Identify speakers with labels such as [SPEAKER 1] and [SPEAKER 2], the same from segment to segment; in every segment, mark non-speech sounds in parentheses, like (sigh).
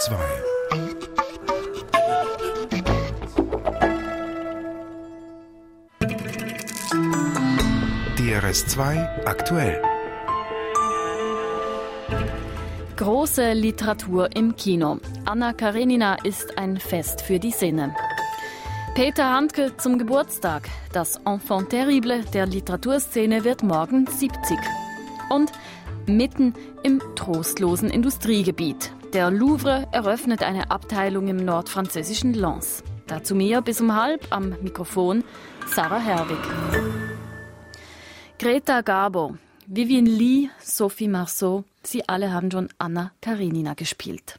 [SPEAKER 1] 2 DRS2 aktuell
[SPEAKER 2] Große Literatur im Kino. Anna Karenina ist ein Fest für die Sinne. Peter Handke zum Geburtstag. Das Enfant terrible der Literaturszene wird morgen 70. Und mitten im trostlosen Industriegebiet. Der Louvre eröffnet eine Abteilung im nordfranzösischen Lens. Dazu mehr bis um halb am Mikrofon Sarah Herwig. Greta Garbo, Vivian Lee, Sophie Marceau, sie alle haben schon Anna Karenina gespielt.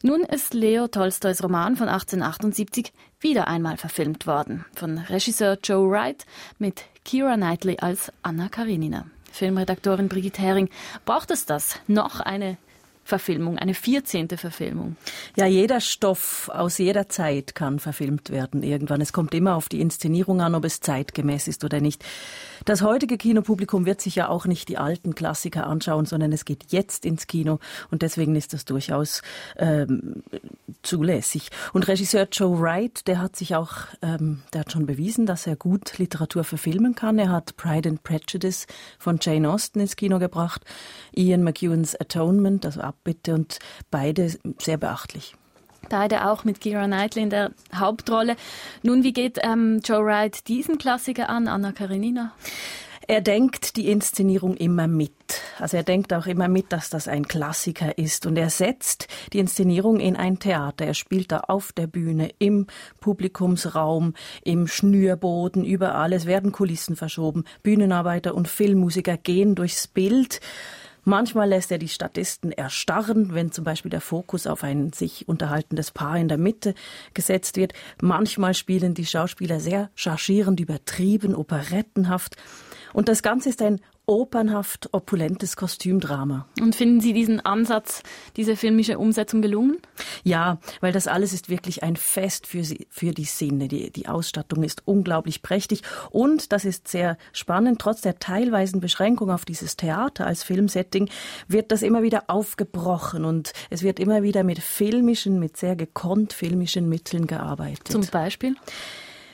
[SPEAKER 2] Nun ist Leo Tolstois Roman von 1878 wieder einmal verfilmt worden, von Regisseur Joe Wright mit Kira Knightley als Anna Karenina. Filmredaktorin Brigitte Hering, braucht es das? Noch eine Verfilmung, eine 14. Verfilmung.
[SPEAKER 3] Ja, jeder Stoff aus jeder Zeit kann verfilmt werden irgendwann. Es kommt immer auf die Inszenierung an, ob es zeitgemäß ist oder nicht. Das heutige Kinopublikum wird sich ja auch nicht die alten Klassiker anschauen, sondern es geht jetzt ins Kino und deswegen ist das durchaus ähm, zulässig. Und Regisseur Joe Wright, der hat sich auch, ähm, der hat schon bewiesen, dass er gut Literatur verfilmen kann. Er hat Pride and Prejudice von Jane Austen ins Kino gebracht, Ian McEwan's Atonement, also Abbitte und beide sehr beachtlich
[SPEAKER 2] beide auch mit Kira Knightley in der Hauptrolle. Nun, wie geht ähm, Joe Wright diesen Klassiker an, Anna Karenina?
[SPEAKER 3] Er denkt die Inszenierung immer mit. Also er denkt auch immer mit, dass das ein Klassiker ist. Und er setzt die Inszenierung in ein Theater. Er spielt da auf der Bühne, im Publikumsraum, im Schnürboden, überall. Es werden Kulissen verschoben. Bühnenarbeiter und Filmmusiker gehen durchs Bild. Manchmal lässt er die Statisten erstarren, wenn zum Beispiel der Fokus auf ein sich unterhaltendes Paar in der Mitte gesetzt wird. Manchmal spielen die Schauspieler sehr chargierend, übertrieben, operettenhaft. Und das Ganze ist ein opernhaft opulentes Kostümdrama.
[SPEAKER 2] Und finden Sie diesen Ansatz, diese filmische Umsetzung gelungen?
[SPEAKER 3] Ja, weil das alles ist wirklich ein Fest für, sie, für die Sinne. Die, die Ausstattung ist unglaublich prächtig und das ist sehr spannend. Trotz der teilweisen Beschränkung auf dieses Theater als Filmsetting wird das immer wieder aufgebrochen und es wird immer wieder mit filmischen, mit sehr gekonnt filmischen Mitteln gearbeitet.
[SPEAKER 2] Zum Beispiel?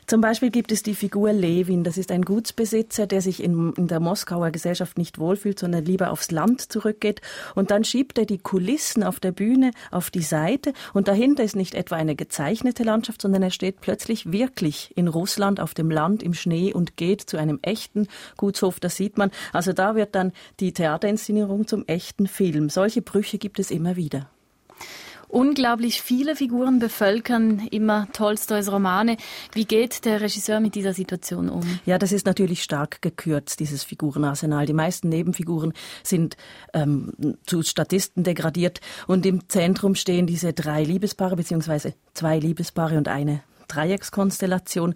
[SPEAKER 3] Zum Beispiel gibt es die Figur Levin. Das ist ein Gutsbesitzer, der sich in, in, der Moskauer Gesellschaft nicht wohlfühlt, sondern lieber aufs Land zurückgeht. Und dann schiebt er die Kulissen auf der Bühne auf die Seite. Und dahinter ist nicht etwa eine gezeichnete Landschaft, sondern er steht plötzlich wirklich in Russland auf dem Land im Schnee und geht zu einem echten Gutshof. Das sieht man. Also da wird dann die Theaterinszenierung zum echten Film. Solche Brüche gibt es immer wieder.
[SPEAKER 2] Unglaublich viele Figuren bevölkern immer Tolstois Romane. Wie geht der Regisseur mit dieser Situation um?
[SPEAKER 3] Ja, das ist natürlich stark gekürzt, dieses Figurenarsenal. Die meisten Nebenfiguren sind ähm, zu Statisten degradiert und im Zentrum stehen diese drei Liebespaare, beziehungsweise zwei Liebespaare und eine Dreieckskonstellation.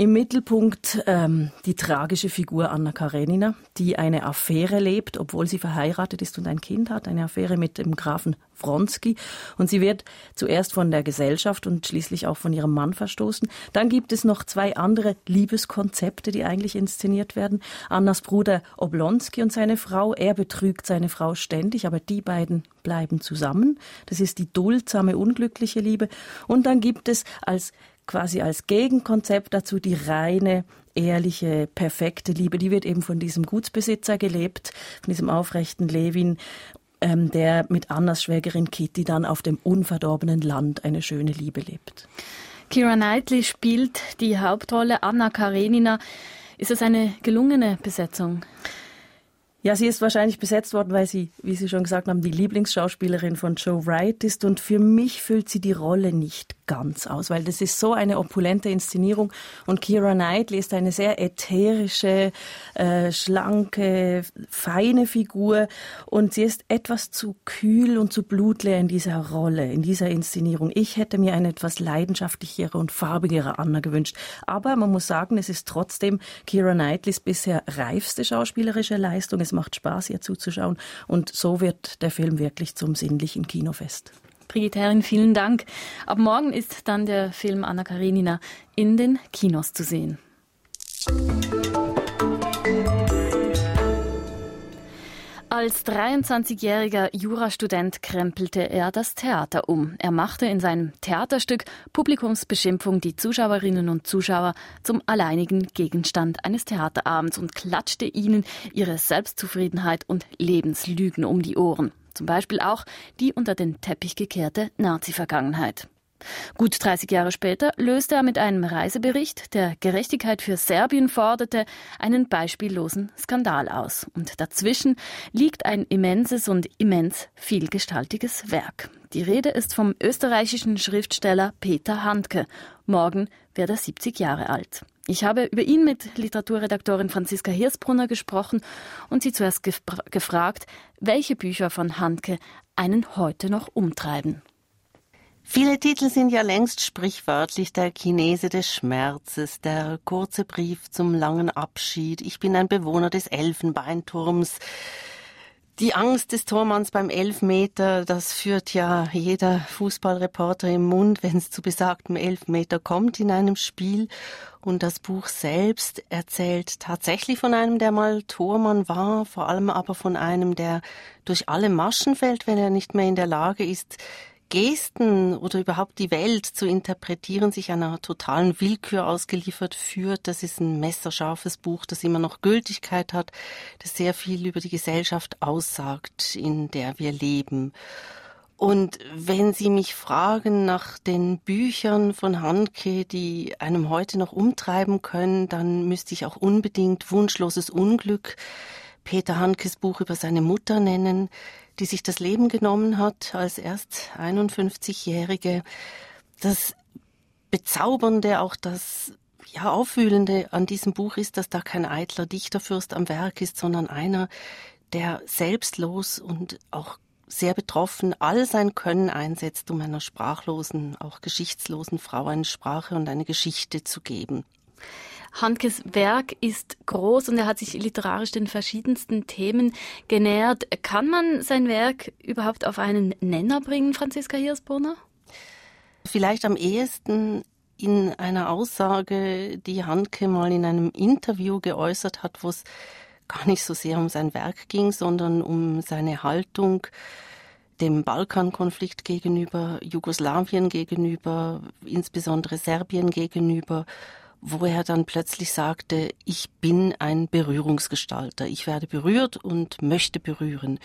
[SPEAKER 3] Im Mittelpunkt ähm, die tragische Figur Anna Karenina, die eine Affäre lebt, obwohl sie verheiratet ist und ein Kind hat, eine Affäre mit dem Grafen Wronski. Und sie wird zuerst von der Gesellschaft und schließlich auch von ihrem Mann verstoßen. Dann gibt es noch zwei andere Liebeskonzepte, die eigentlich inszeniert werden. Annas Bruder Oblonski und seine Frau. Er betrügt seine Frau ständig, aber die beiden bleiben zusammen. Das ist die duldsame, unglückliche Liebe. Und dann gibt es als quasi als Gegenkonzept dazu die reine, ehrliche, perfekte Liebe. Die wird eben von diesem Gutsbesitzer gelebt, von diesem aufrechten Levin, ähm, der mit Annas Schwägerin Kitty dann auf dem unverdorbenen Land eine schöne Liebe lebt.
[SPEAKER 2] Kira Knightley spielt die Hauptrolle Anna Karenina. Ist es eine gelungene Besetzung?
[SPEAKER 3] Ja, sie ist wahrscheinlich besetzt worden, weil sie, wie Sie schon gesagt haben, die Lieblingsschauspielerin von Joe Wright ist. Und für mich füllt sie die Rolle nicht ganz aus, weil das ist so eine opulente Inszenierung. Und Kira Knightley ist eine sehr ätherische, äh, schlanke, feine Figur. Und sie ist etwas zu kühl und zu blutleer in dieser Rolle, in dieser Inszenierung. Ich hätte mir eine etwas leidenschaftlichere und farbigere Anna gewünscht. Aber man muss sagen, es ist trotzdem Kira Knightleys bisher reifste schauspielerische Leistung. Es macht Spaß, ihr zuzuschauen. Und so wird der Film wirklich zum sinnlichen Kinofest.
[SPEAKER 2] Brigitte Herring, vielen Dank. Ab morgen ist dann der Film Anna Karenina in den Kinos zu sehen. Als 23-jähriger Jurastudent krempelte er das Theater um. Er machte in seinem Theaterstück Publikumsbeschimpfung die Zuschauerinnen und Zuschauer zum alleinigen Gegenstand eines Theaterabends und klatschte ihnen ihre Selbstzufriedenheit und Lebenslügen um die Ohren. Zum Beispiel auch die unter den Teppich gekehrte Nazi-Vergangenheit. Gut 30 Jahre später löste er mit einem Reisebericht, der Gerechtigkeit für Serbien forderte, einen beispiellosen Skandal aus. Und dazwischen liegt ein immenses und immens vielgestaltiges Werk. Die Rede ist vom österreichischen Schriftsteller Peter Handke. Morgen wird er 70 Jahre alt. Ich habe über ihn mit Literaturredaktorin Franziska Hirsbrunner gesprochen und sie zuerst gefra gefragt, welche Bücher von Handke einen heute noch umtreiben.
[SPEAKER 4] Viele Titel sind ja längst sprichwörtlich der Chinese des Schmerzes, der kurze Brief zum langen Abschied, ich bin ein Bewohner des Elfenbeinturms, die Angst des Tormanns beim Elfmeter, das führt ja jeder Fußballreporter im Mund, wenn es zu besagtem Elfmeter kommt in einem Spiel. Und das Buch selbst erzählt tatsächlich von einem, der mal Tormann war, vor allem aber von einem, der durch alle Maschen fällt, wenn er nicht mehr in der Lage ist, Gesten oder überhaupt die Welt zu interpretieren, sich einer totalen Willkür ausgeliefert führt. Das ist ein messerscharfes Buch, das immer noch Gültigkeit hat, das sehr viel über die Gesellschaft aussagt, in der wir leben. Und wenn Sie mich fragen nach den Büchern von Handke, die einem heute noch umtreiben können, dann müsste ich auch unbedingt Wunschloses Unglück, Peter Handkes Buch über seine Mutter nennen, die sich das Leben genommen hat als erst 51-Jährige. Das Bezaubernde, auch das ja, Aufwühlende an diesem Buch ist, dass da kein eitler Dichterfürst am Werk ist, sondern einer, der selbstlos und auch sehr betroffen all sein Können einsetzt, um einer sprachlosen, auch geschichtslosen Frau eine Sprache und eine Geschichte zu geben.
[SPEAKER 2] Handkes Werk ist groß und er hat sich literarisch den verschiedensten Themen genähert. Kann man sein Werk überhaupt auf einen Nenner bringen, Franziska Hirsbrunner?
[SPEAKER 4] Vielleicht am ehesten in einer Aussage, die Handke mal in einem Interview geäußert hat, wo es gar nicht so sehr um sein Werk ging, sondern um seine Haltung dem Balkankonflikt gegenüber, Jugoslawien gegenüber, insbesondere Serbien gegenüber wo er dann plötzlich sagte, ich bin ein Berührungsgestalter, ich werde berührt und möchte berühren.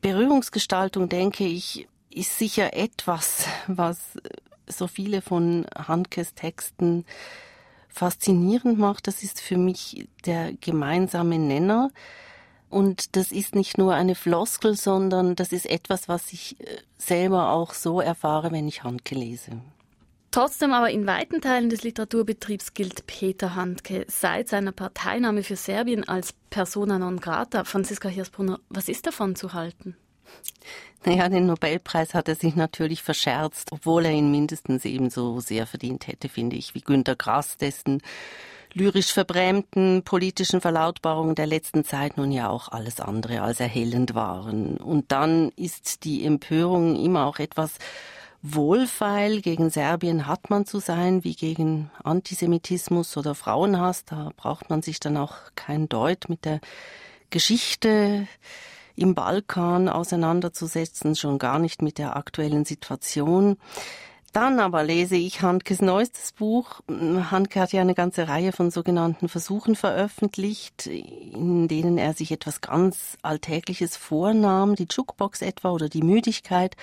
[SPEAKER 4] Berührungsgestaltung, denke ich, ist sicher etwas, was so viele von Handkes Texten faszinierend macht. Das ist für mich der gemeinsame Nenner. Und das ist nicht nur eine Floskel, sondern das ist etwas, was ich äh, selber auch so erfahre, wenn ich Handke lese.
[SPEAKER 2] Trotzdem aber in weiten Teilen des Literaturbetriebs gilt Peter Handke seit seiner Parteinahme für Serbien als persona non grata. Franziska Hirsbrunner, was ist davon zu halten?
[SPEAKER 4] Naja, den Nobelpreis hat er sich natürlich verscherzt, obwohl er ihn mindestens ebenso sehr verdient hätte, finde ich, wie Günter Grass, dessen lyrisch verbrämten politischen Verlautbarungen der letzten Zeit nun ja auch alles andere als erhellend waren. Und dann ist die Empörung immer auch etwas wohlfeil gegen Serbien hat man zu sein, wie gegen Antisemitismus oder Frauenhass. Da braucht man sich dann auch kein Deut mit der Geschichte im Balkan auseinanderzusetzen, schon gar nicht mit der aktuellen Situation. Dann aber lese ich Handkes neuestes Buch. Handke hat ja eine ganze Reihe von sogenannten Versuchen veröffentlicht, in denen er sich etwas ganz Alltägliches vornahm, die Jukebox etwa oder die Müdigkeit.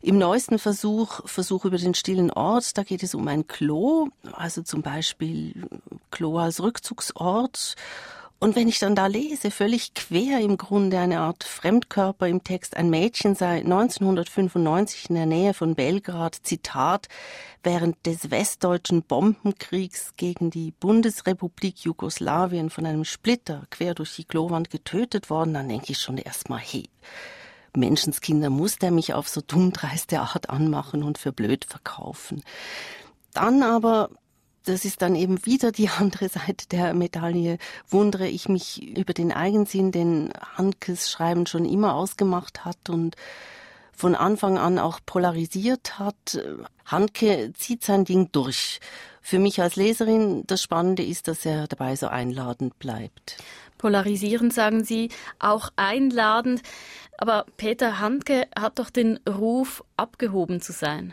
[SPEAKER 4] Im neuesten Versuch, Versuch über den stillen Ort, da geht es um ein Klo, also zum Beispiel Klo als Rückzugsort. Und wenn ich dann da lese, völlig quer im Grunde eine Art Fremdkörper im Text, ein Mädchen sei 1995 in der Nähe von Belgrad, Zitat, während des westdeutschen Bombenkriegs gegen die Bundesrepublik Jugoslawien von einem Splitter quer durch die Klowand getötet worden, dann denke ich schon erstmal, hey, Menschenskinder muss der mich auf so dummdreiste Art anmachen und für blöd verkaufen. Dann aber das ist dann eben wieder die (laughs) andere Seite der Medaille. Wundere ich mich über den Eigensinn, den Hankes Schreiben schon immer ausgemacht hat und von Anfang an auch polarisiert hat. Hanke zieht sein Ding durch. Für mich als Leserin das Spannende ist, dass er dabei so einladend bleibt.
[SPEAKER 2] Polarisierend, sagen Sie, auch einladend. Aber Peter Handke hat doch den Ruf, abgehoben zu sein.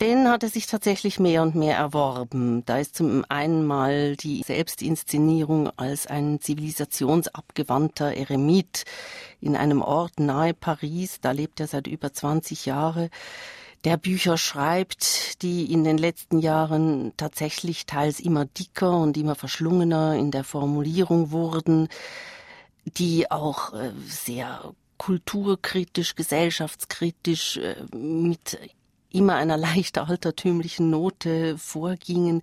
[SPEAKER 4] Den hat er sich tatsächlich mehr und mehr erworben. Da ist zum einen mal die Selbstinszenierung als ein zivilisationsabgewandter Eremit in einem Ort nahe Paris. Da lebt er seit über 20 Jahren der Bücher schreibt, die in den letzten Jahren tatsächlich teils immer dicker und immer verschlungener in der Formulierung wurden, die auch äh, sehr kulturkritisch, gesellschaftskritisch äh, mit immer einer leicht altertümlichen Note vorgingen.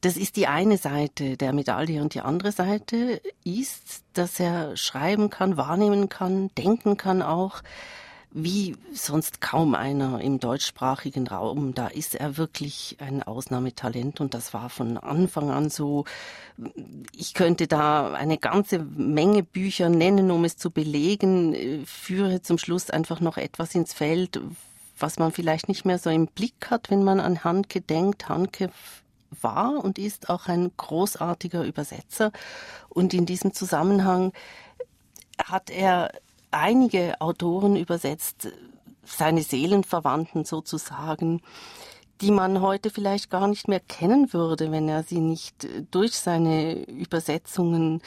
[SPEAKER 4] Das ist die eine Seite der Medaille und die andere Seite ist, dass er schreiben kann, wahrnehmen kann, denken kann auch, wie sonst kaum einer im deutschsprachigen Raum. Da ist er wirklich ein Ausnahmetalent und das war von Anfang an so. Ich könnte da eine ganze Menge Bücher nennen, um es zu belegen, führe zum Schluss einfach noch etwas ins Feld, was man vielleicht nicht mehr so im Blick hat, wenn man an Hanke denkt. Hanke war und ist auch ein großartiger Übersetzer und in diesem Zusammenhang hat er einige Autoren übersetzt, seine Seelenverwandten sozusagen, die man heute vielleicht gar nicht mehr kennen würde, wenn er sie nicht durch seine Übersetzungen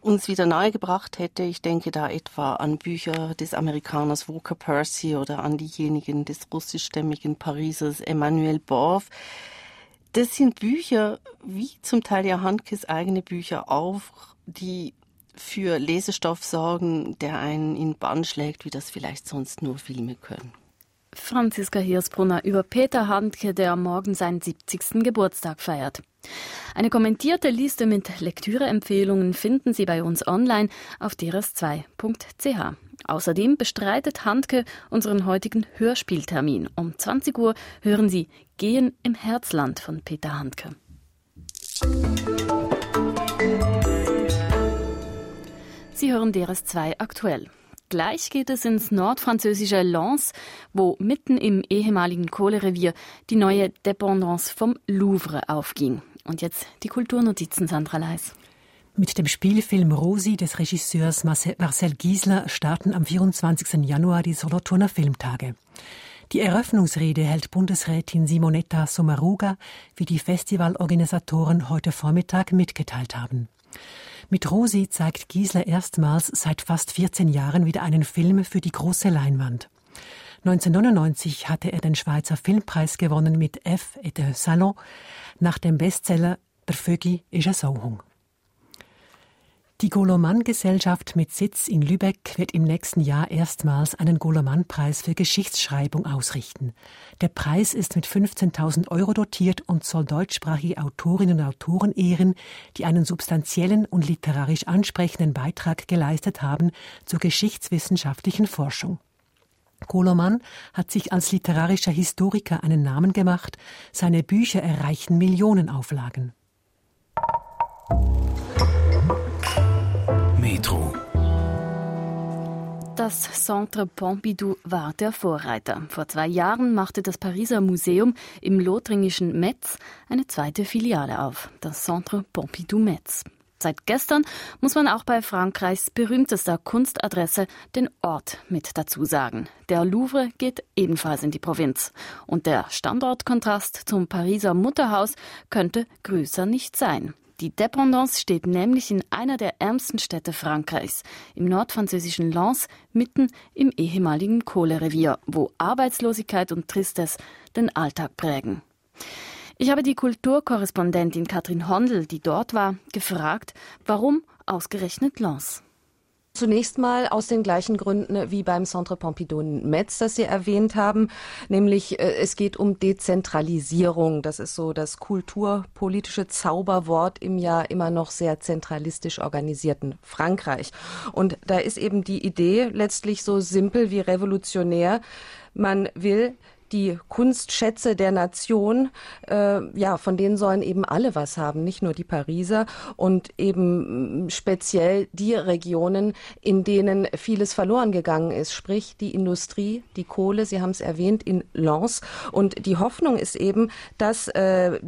[SPEAKER 4] uns wieder nahegebracht hätte. Ich denke da etwa an Bücher des Amerikaners Walker Percy oder an diejenigen des russischstämmigen Parisers Emmanuel Borf. Das sind Bücher, wie zum Teil ja Handkes eigene Bücher auch, die für Lesestoff sorgen, der einen in Bann schlägt, wie das vielleicht sonst nur Filme können.
[SPEAKER 2] Franziska Hirsbrunner über Peter Handke, der morgen seinen 70. Geburtstag feiert. Eine kommentierte Liste mit Lektüreempfehlungen finden Sie bei uns online auf drs2.ch. Außerdem bestreitet Handke unseren heutigen Hörspieltermin. Um 20 Uhr hören Sie Gehen im Herzland von Peter Handke. Sie hören DRS2 aktuell. Gleich geht es ins nordfranzösische Lens, wo mitten im ehemaligen Kohlerevier die neue Dependance vom Louvre aufging. Und jetzt die Kulturnotizen, Sandra Leis.
[SPEAKER 5] Mit dem Spielfilm Rosi des Regisseurs Marcel Giesler starten am 24. Januar die Solothurner Filmtage. Die Eröffnungsrede hält Bundesrätin Simonetta Sommaruga, wie die Festivalorganisatoren heute Vormittag mitgeteilt haben. Mit Rosi zeigt Giesler erstmals seit fast 14 Jahren wieder einen Film für die große Leinwand. 1999 hatte er den Schweizer Filmpreis gewonnen mit F et de Salon nach dem Bestseller Der Vögi ist a Sauhung. Die Goloman-Gesellschaft mit Sitz in Lübeck wird im nächsten Jahr erstmals einen Goloman-Preis für Geschichtsschreibung ausrichten. Der Preis ist mit 15.000 Euro dotiert und soll deutschsprachige Autorinnen und Autoren ehren, die einen substanziellen und literarisch ansprechenden Beitrag geleistet haben zur geschichtswissenschaftlichen Forschung. Koloman hat sich als literarischer Historiker einen Namen gemacht. Seine Bücher erreichen Millionenauflagen.
[SPEAKER 1] Metro.
[SPEAKER 2] Das Centre Pompidou war der Vorreiter. Vor zwei Jahren machte das Pariser Museum im lothringischen Metz eine zweite Filiale auf, das Centre Pompidou Metz. Seit gestern muss man auch bei Frankreichs berühmtester Kunstadresse den Ort mit dazu sagen. Der Louvre geht ebenfalls in die Provinz. Und der Standortkontrast zum Pariser Mutterhaus könnte größer nicht sein. Die Dependance steht nämlich in einer der ärmsten Städte Frankreichs, im nordfranzösischen Lens, mitten im ehemaligen Kohlerevier, wo Arbeitslosigkeit und Tristesse den Alltag prägen. Ich habe die Kulturkorrespondentin Katrin Hondel, die dort war, gefragt, warum ausgerechnet Lens?
[SPEAKER 6] Zunächst mal aus den gleichen Gründen wie beim Centre Pompidou in Metz, das Sie erwähnt haben, nämlich äh, es geht um Dezentralisierung. Das ist so das kulturpolitische Zauberwort im ja immer noch sehr zentralistisch organisierten Frankreich. Und da ist eben die Idee letztlich so simpel wie revolutionär. Man will die Kunstschätze der Nation, äh, ja, von denen sollen eben alle was haben, nicht nur die Pariser und eben mm, speziell die Regionen, in denen vieles verloren gegangen ist, sprich die Industrie, die Kohle, Sie haben es erwähnt, in Lens. Und die Hoffnung ist eben, dass äh,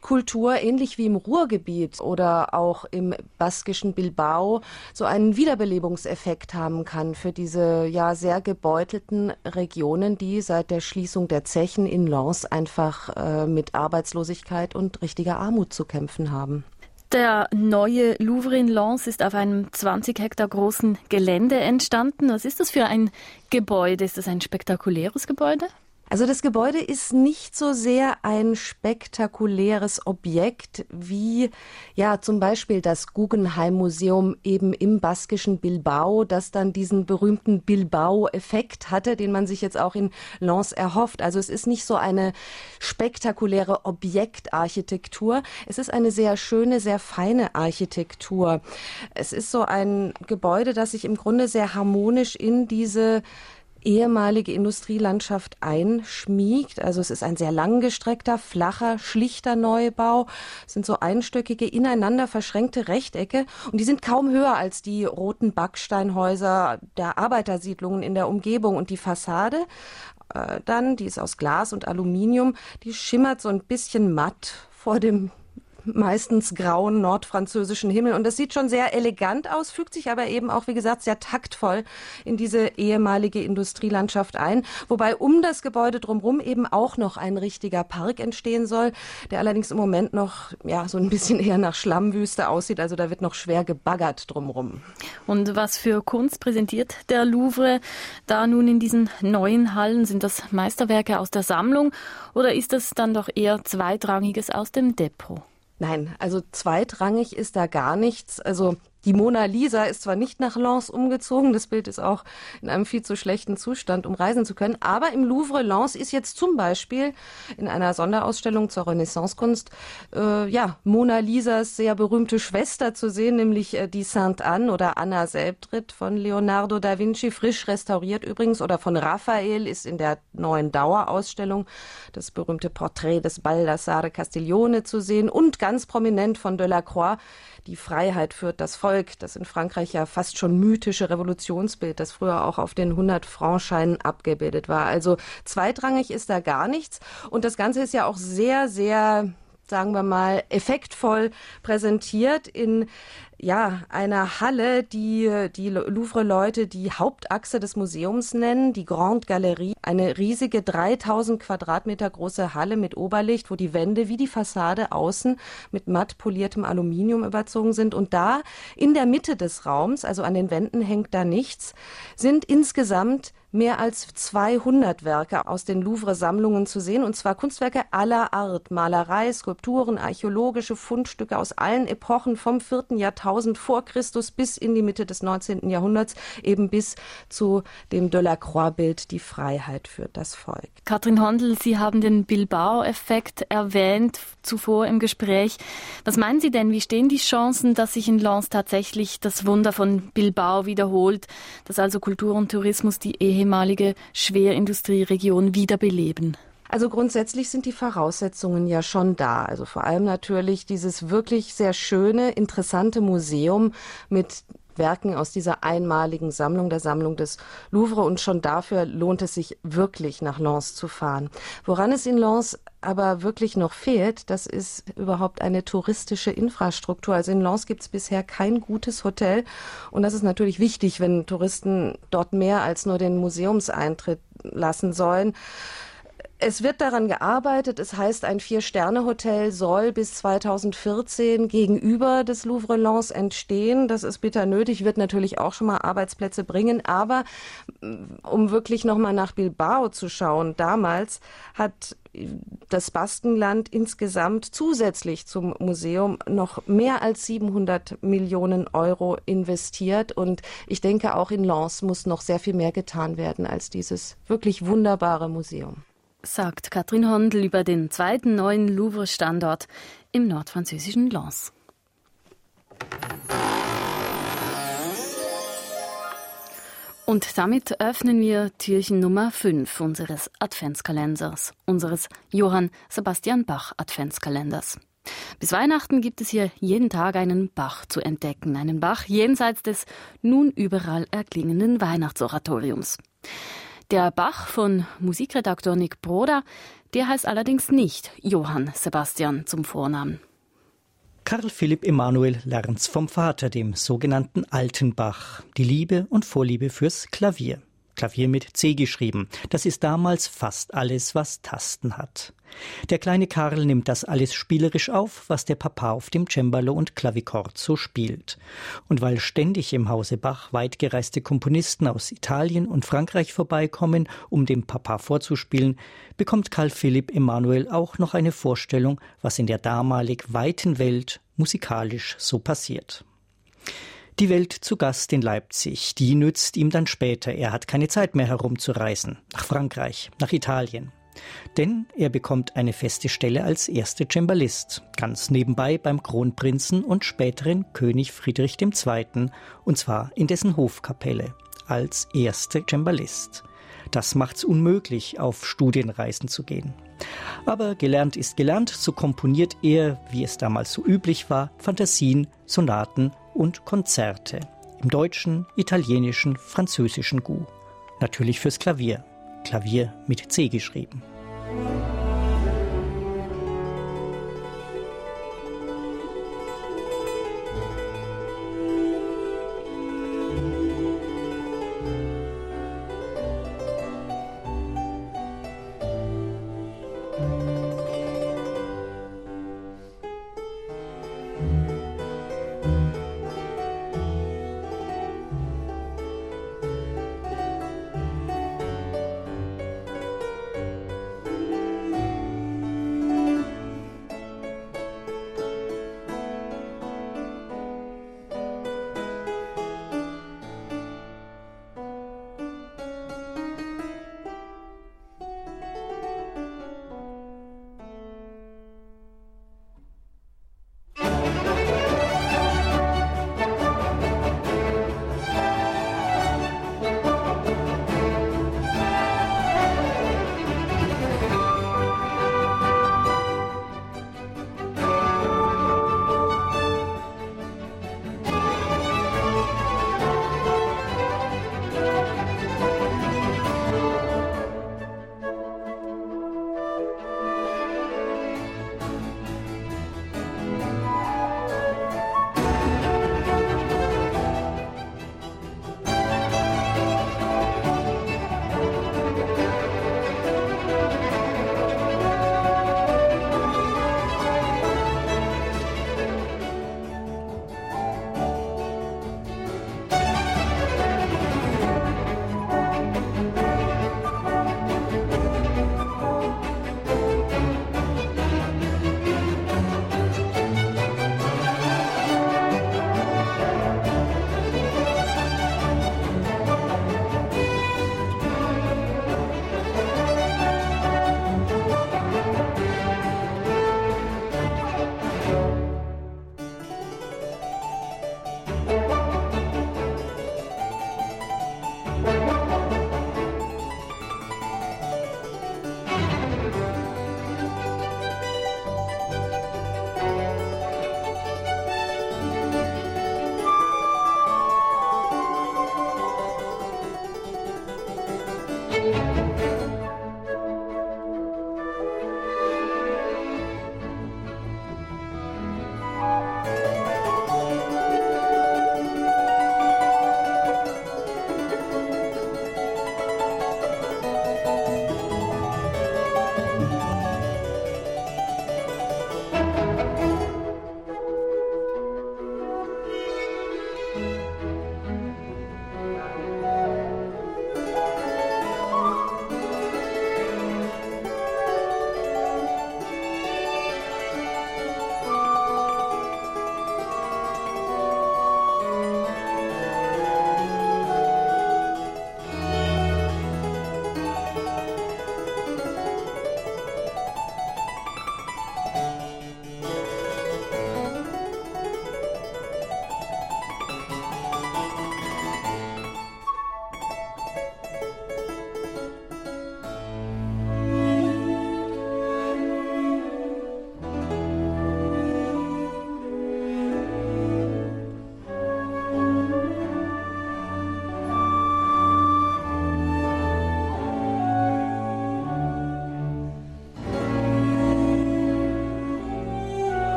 [SPEAKER 6] Kultur ähnlich wie im Ruhrgebiet oder auch im baskischen Bilbao so einen Wiederbelebungseffekt haben kann für diese ja sehr gebeutelten Regionen, die seit der Schließung der Zechen in Lens einfach äh, mit Arbeitslosigkeit und richtiger Armut zu kämpfen haben.
[SPEAKER 2] Der neue Louvre in Lens ist auf einem 20 Hektar großen Gelände entstanden. Was ist das für ein Gebäude? Ist das ein spektakuläres Gebäude?
[SPEAKER 6] Also das Gebäude ist nicht so sehr ein spektakuläres Objekt wie ja zum Beispiel das Guggenheim Museum eben im baskischen Bilbao, das dann diesen berühmten Bilbao-Effekt hatte, den man sich jetzt auch in Lens erhofft. Also es ist nicht so eine spektakuläre Objektarchitektur. Es ist eine sehr schöne, sehr feine Architektur. Es ist so ein Gebäude, das sich im Grunde sehr harmonisch in diese ehemalige Industrielandschaft einschmiegt. Also es ist ein sehr langgestreckter, flacher, schlichter Neubau. Es sind so einstöckige, ineinander verschränkte Rechtecke und die sind kaum höher als die roten Backsteinhäuser der Arbeitersiedlungen in der Umgebung und die Fassade äh, dann, die ist aus Glas und Aluminium, die schimmert so ein bisschen matt vor dem meistens grauen nordfranzösischen Himmel. Und das sieht schon sehr elegant aus, fügt sich aber eben auch, wie gesagt, sehr taktvoll in diese ehemalige Industrielandschaft ein. Wobei um das Gebäude drumherum eben auch noch ein richtiger Park entstehen soll, der allerdings im Moment noch ja so ein bisschen eher nach Schlammwüste aussieht. Also da wird noch schwer gebaggert drumherum.
[SPEAKER 2] Und was für Kunst präsentiert der Louvre da nun in diesen neuen Hallen? Sind das Meisterwerke aus der Sammlung oder ist das dann doch eher zweitrangiges aus dem Depot?
[SPEAKER 6] Nein, also zweitrangig ist da gar nichts. Also die Mona Lisa ist zwar nicht nach Lens umgezogen, das Bild ist auch in einem viel zu schlechten Zustand, um reisen zu können, aber im Louvre Lens ist jetzt zum Beispiel in einer Sonderausstellung zur Renaissancekunst äh, ja Mona Lisas sehr berühmte Schwester zu sehen, nämlich äh, die Sainte Anne oder Anna Selbtritt von Leonardo da Vinci, frisch restauriert übrigens, oder von Raphael ist in der neuen Dauerausstellung das berühmte Porträt des Baldassare Castiglione zu sehen und ganz prominent von Delacroix die Freiheit führt das Volk, das in Frankreich ja fast schon mythische Revolutionsbild, das früher auch auf den 100 Franc-Scheinen abgebildet war. Also zweitrangig ist da gar nichts. Und das Ganze ist ja auch sehr, sehr sagen wir mal, effektvoll präsentiert in ja, einer Halle, die die Louvre-Leute die Hauptachse des Museums nennen, die Grande Galerie. Eine riesige 3000 Quadratmeter große Halle mit Oberlicht, wo die Wände wie die Fassade außen mit matt poliertem Aluminium überzogen sind. Und da in der Mitte des Raums, also an den Wänden hängt da nichts, sind insgesamt mehr als 200 Werke aus den Louvre-Sammlungen zu sehen, und zwar Kunstwerke aller Art, Malerei, Skulpturen, archäologische Fundstücke aus allen Epochen vom vierten Jahrtausend vor Christus bis in die Mitte des 19. Jahrhunderts, eben bis zu dem Delacroix-Bild Die Freiheit für das Volk.
[SPEAKER 2] Katrin Hondel, Sie haben den Bilbao-Effekt erwähnt zuvor im Gespräch. Was meinen Sie denn, wie stehen die Chancen, dass sich in Lens tatsächlich das Wunder von Bilbao wiederholt, dass also Kultur und Tourismus die Ehe ehemalige Schwerindustrieregion wiederbeleben?
[SPEAKER 6] Also grundsätzlich sind die Voraussetzungen ja schon da. Also vor allem natürlich dieses wirklich sehr schöne, interessante Museum mit Werken aus dieser einmaligen Sammlung, der Sammlung des Louvre. Und schon dafür lohnt es sich wirklich nach Lens zu fahren. Woran es in Lens aber wirklich noch fehlt, das ist überhaupt eine touristische Infrastruktur. Also in Lens gibt es bisher kein gutes Hotel. Und das ist natürlich wichtig, wenn Touristen dort mehr als nur den Museumseintritt lassen sollen. Es wird daran gearbeitet. Es heißt, ein Vier-Sterne-Hotel soll bis 2014 gegenüber des Louvre Lens entstehen. Das ist bitter nötig, wird natürlich auch schon mal Arbeitsplätze bringen. Aber mm, um wirklich noch mal nach Bilbao zu schauen, damals hat das Baskenland insgesamt zusätzlich zum Museum noch mehr als 700 Millionen Euro investiert. Und ich denke, auch in Lens muss noch sehr viel mehr getan werden als dieses wirklich wunderbare Museum
[SPEAKER 2] sagt Katrin Hondel über den zweiten neuen Louvre-Standort im nordfranzösischen Lens. Und damit öffnen wir Türchen Nummer 5 unseres Adventskalenders, unseres Johann Sebastian Bach Adventskalenders. Bis Weihnachten gibt es hier jeden Tag einen Bach zu entdecken, einen Bach jenseits des nun überall erklingenden Weihnachtsoratoriums. Der Bach von Musikredakteur Nick Broda, der heißt allerdings nicht Johann Sebastian zum Vornamen.
[SPEAKER 7] Karl Philipp Emanuel lernt's vom Vater, dem sogenannten Alten Bach, die Liebe und Vorliebe fürs Klavier. Klavier mit C geschrieben. Das ist damals fast alles, was Tasten hat. Der kleine Karl nimmt das alles spielerisch auf, was der Papa auf dem Cembalo und Klavichord so spielt. Und weil ständig im Hause Bach weitgereiste Komponisten aus Italien und Frankreich vorbeikommen, um dem Papa vorzuspielen, bekommt Karl Philipp Emanuel auch noch eine Vorstellung, was in der damalig weiten Welt musikalisch so passiert. Die Welt zu Gast in Leipzig, die nützt ihm dann später. Er hat keine Zeit mehr herumzureisen. Nach Frankreich, nach Italien. Denn er bekommt eine feste Stelle als erster Cembalist, ganz nebenbei beim Kronprinzen und späteren König Friedrich II., und zwar in dessen Hofkapelle, als erster Cembalist. Das macht's unmöglich, auf Studienreisen zu gehen. Aber gelernt ist gelernt, so komponiert er, wie es damals so üblich war, Fantasien, Sonaten und Konzerte. Im deutschen, italienischen, französischen Gu. Natürlich fürs Klavier. Klavier mit C geschrieben.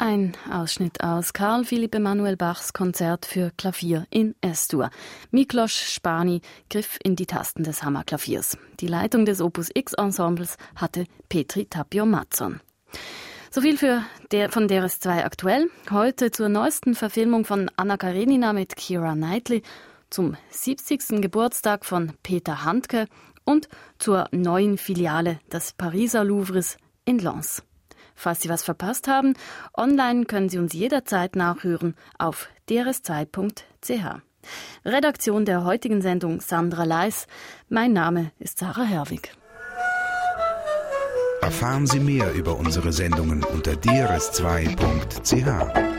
[SPEAKER 2] Ein Ausschnitt aus Karl Philipp Emanuel Bachs Konzert für Klavier in S-Dur. Miklos Spani griff in die Tasten des Hammerklaviers. Die Leitung des Opus X Ensembles hatte Petri Tapio Mazzon. So viel für der, von DRS2 aktuell. Heute zur neuesten Verfilmung von Anna Karenina mit Kira Knightley, zum 70. Geburtstag von Peter Handke und zur neuen Filiale des Pariser Louvres in Lens. Falls Sie was verpasst haben, online können Sie uns jederzeit nachhören auf drs2.ch. Redaktion der heutigen Sendung Sandra Leis. Mein Name ist Sarah Herwig.
[SPEAKER 1] Erfahren Sie mehr über unsere Sendungen unter drs2.ch.